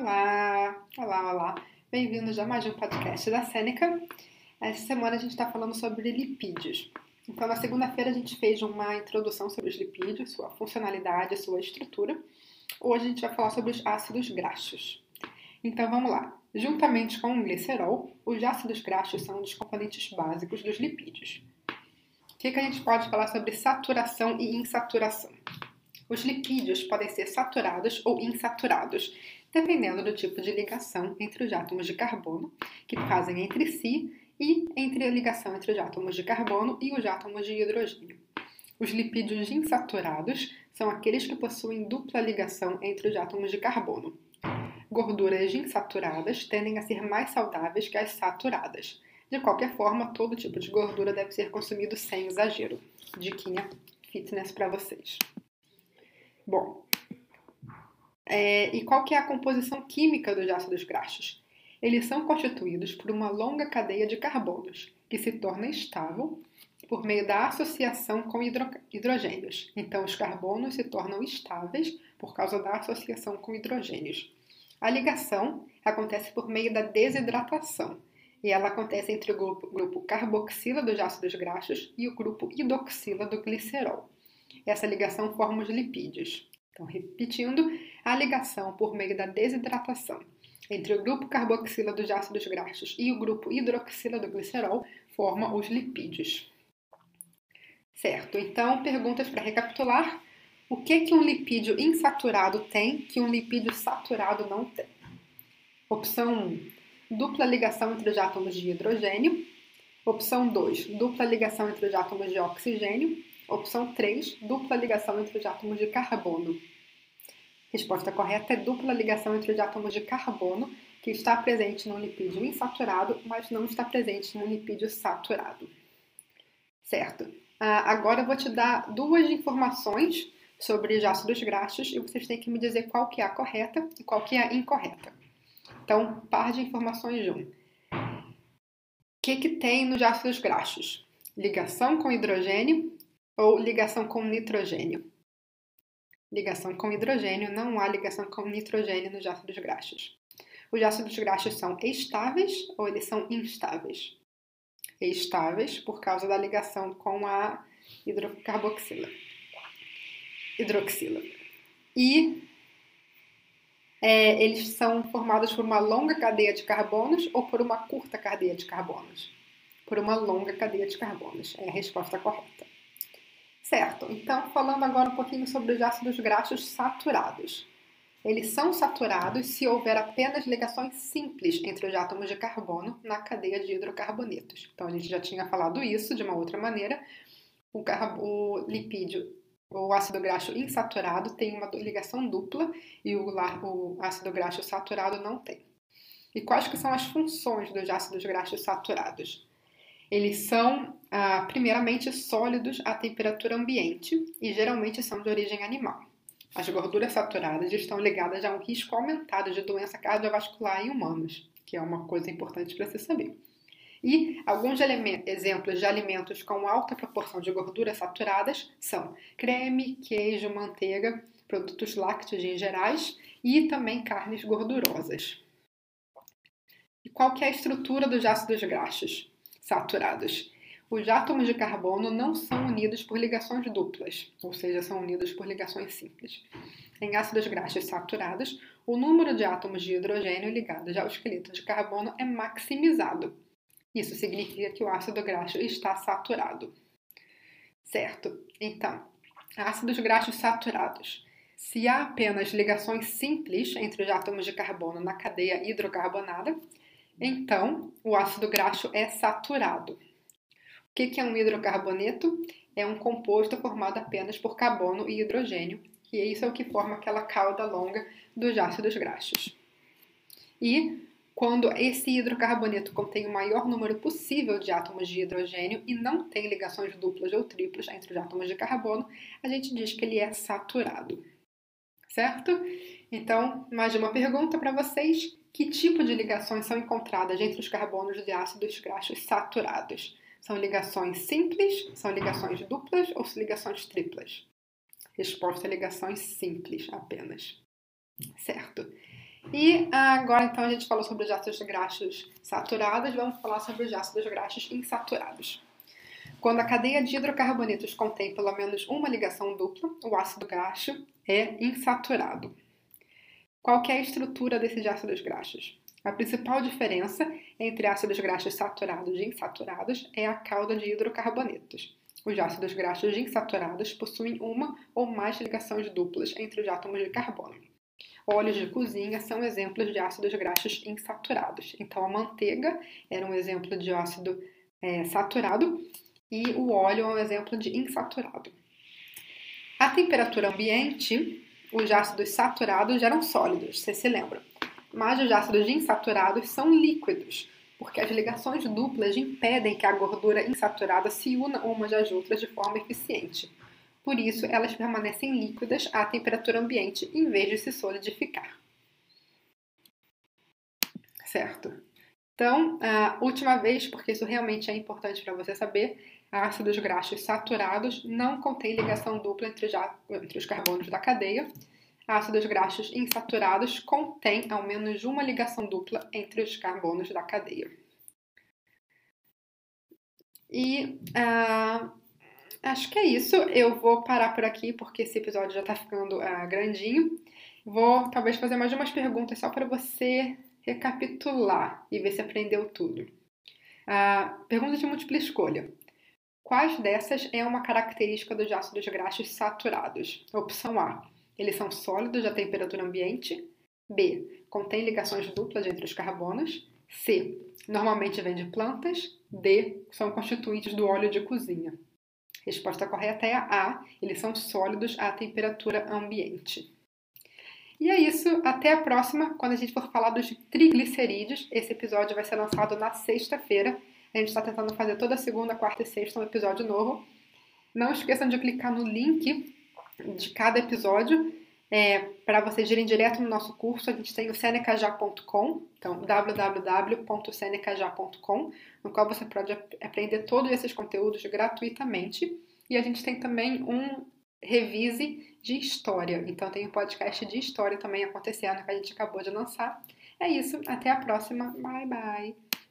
Olá, olá, olá. Bem-vindos a mais um podcast da Sêneca. Essa semana a gente está falando sobre lipídios. Então, na segunda-feira a gente fez uma introdução sobre os lipídios, sua funcionalidade, sua estrutura. Hoje a gente vai falar sobre os ácidos graxos. Então, vamos lá. Juntamente com o glicerol, os ácidos graxos são um dos componentes básicos dos lipídios. O que, que a gente pode falar sobre saturação e insaturação? Os lipídios podem ser saturados ou insaturados, dependendo do tipo de ligação entre os átomos de carbono que fazem entre si e entre a ligação entre os átomos de carbono e os átomos de hidrogênio. Os lipídios insaturados são aqueles que possuem dupla ligação entre os átomos de carbono. Gorduras insaturadas tendem a ser mais saudáveis que as saturadas. De qualquer forma, todo tipo de gordura deve ser consumido sem exagero. Diquinha fitness para vocês. Bom, é, e qual que é a composição química dos ácidos graxos? Eles são constituídos por uma longa cadeia de carbonos, que se torna estável por meio da associação com hidro, hidrogênios. Então, os carbonos se tornam estáveis por causa da associação com hidrogênios. A ligação acontece por meio da desidratação, e ela acontece entre o grupo, grupo carboxila dos ácidos graxos e o grupo hidroxila do glicerol. Essa ligação forma os lipídios. Então, repetindo, a ligação por meio da desidratação entre o grupo carboxila dos ácidos graxos e o grupo hidroxila do glicerol forma os lipídios. Certo, então perguntas para recapitular. O que, que um lipídio insaturado tem que um lipídio saturado não tem? Opção 1, dupla ligação entre os átomos de hidrogênio. Opção 2, dupla ligação entre os átomos de oxigênio. Opção 3, dupla ligação entre os átomos de carbono. Resposta correta é dupla ligação entre os átomos de carbono, que está presente no lipídio insaturado, mas não está presente no lipídio saturado. Certo. Uh, agora eu vou te dar duas informações sobre os ácidos graxos e vocês têm que me dizer qual que é a correta e qual que é a incorreta. Então, par de informações 1. Um. O que, que tem nos ácidos graxos? Ligação com hidrogênio ou ligação com nitrogênio. Ligação com hidrogênio, não há ligação com nitrogênio nos ácidos graxos. Os ácidos graxos são estáveis ou eles são instáveis? Estáveis por causa da ligação com a hidrocarboxila. Hidroxila. E é, eles são formados por uma longa cadeia de carbonos ou por uma curta cadeia de carbonos? Por uma longa cadeia de carbonos. É a resposta correta. Certo, então falando agora um pouquinho sobre os ácidos graxos saturados. Eles são saturados se houver apenas ligações simples entre os átomos de carbono na cadeia de hidrocarbonetos. Então a gente já tinha falado isso de uma outra maneira. O, o lipídio, o ácido graxo insaturado tem uma ligação dupla e o, o ácido graxo saturado não tem. E quais que são as funções dos ácidos graxos saturados? Eles são, ah, primeiramente, sólidos à temperatura ambiente e geralmente são de origem animal. As gorduras saturadas estão ligadas a um risco aumentado de doença cardiovascular em humanos, que é uma coisa importante para se saber. E alguns exemplos de alimentos com alta proporção de gorduras saturadas são creme, queijo, manteiga, produtos lácteos em gerais e também carnes gordurosas. E qual que é a estrutura dos ácidos graxos? Saturados. Os átomos de carbono não são unidos por ligações duplas, ou seja, são unidos por ligações simples. Em ácidos graxos saturados, o número de átomos de hidrogênio ligados ao esqueleto de carbono é maximizado. Isso significa que o ácido graxo está saturado. Certo? Então, ácidos graxos saturados. Se há apenas ligações simples entre os átomos de carbono na cadeia hidrocarbonada, então, o ácido graxo é saturado. O que é um hidrocarboneto? É um composto formado apenas por carbono e hidrogênio, e isso é o que forma aquela cauda longa dos ácidos graxos. E quando esse hidrocarboneto contém o maior número possível de átomos de hidrogênio e não tem ligações duplas ou triplas entre os átomos de carbono, a gente diz que ele é saturado. Certo? Então, mais uma pergunta para vocês. Que tipo de ligações são encontradas entre os carbonos de ácidos graxos saturados? São ligações simples, são ligações duplas ou ligações triplas? Resposta: ligações simples apenas. Certo. E agora, então, a gente falou sobre os ácidos graxos saturados, vamos falar sobre os ácidos graxos insaturados. Quando a cadeia de hidrocarbonetos contém pelo menos uma ligação dupla, o ácido graxo é insaturado. Qual é a estrutura desses ácidos graxos? A principal diferença entre ácidos graxos saturados e insaturados é a cauda de hidrocarbonetos. Os ácidos graxos insaturados possuem uma ou mais ligações duplas entre os átomos de carbono. Óleos de cozinha são exemplos de ácidos graxos insaturados. Então, a manteiga era um exemplo de ácido é, saturado e o óleo é um exemplo de insaturado. A temperatura ambiente, os ácidos saturados eram sólidos, você se lembra. Mas os ácidos insaturados são líquidos, porque as ligações duplas impedem que a gordura insaturada se una umas às outras de forma eficiente. Por isso, elas permanecem líquidas à temperatura ambiente em vez de se solidificar. Certo? Então, a última vez, porque isso realmente é importante para você saber, ácidos graxos saturados não contêm ligação dupla entre, já, entre os carbonos da cadeia. Ácidos graxos insaturados contêm ao menos uma ligação dupla entre os carbonos da cadeia. E uh, acho que é isso. Eu vou parar por aqui porque esse episódio já está ficando uh, grandinho. Vou talvez fazer mais umas perguntas só para você recapitular e ver se aprendeu tudo. Uh, pergunta de múltipla escolha. Quais dessas é uma característica dos ácidos graxos saturados? Opção A. Eles são sólidos a temperatura ambiente. B. Contém ligações duplas entre os carbonos. C. Normalmente vêm de plantas. D. São constituintes do óleo de cozinha. Resposta correta é a A. Eles são sólidos à temperatura ambiente. E é isso. Até a próxima, quando a gente for falar dos triglicerídeos. Esse episódio vai ser lançado na sexta-feira. A gente está tentando fazer toda segunda, quarta e sexta um episódio novo. Não esqueçam de clicar no link de cada episódio é, para vocês irem direto no nosso curso. A gente tem o senecajá.com, então www.senecajá.com, no qual você pode aprender todos esses conteúdos gratuitamente. E a gente tem também um revise de história. Então tem um podcast de história também acontecendo que a gente acabou de lançar. É isso, até a próxima. Bye bye.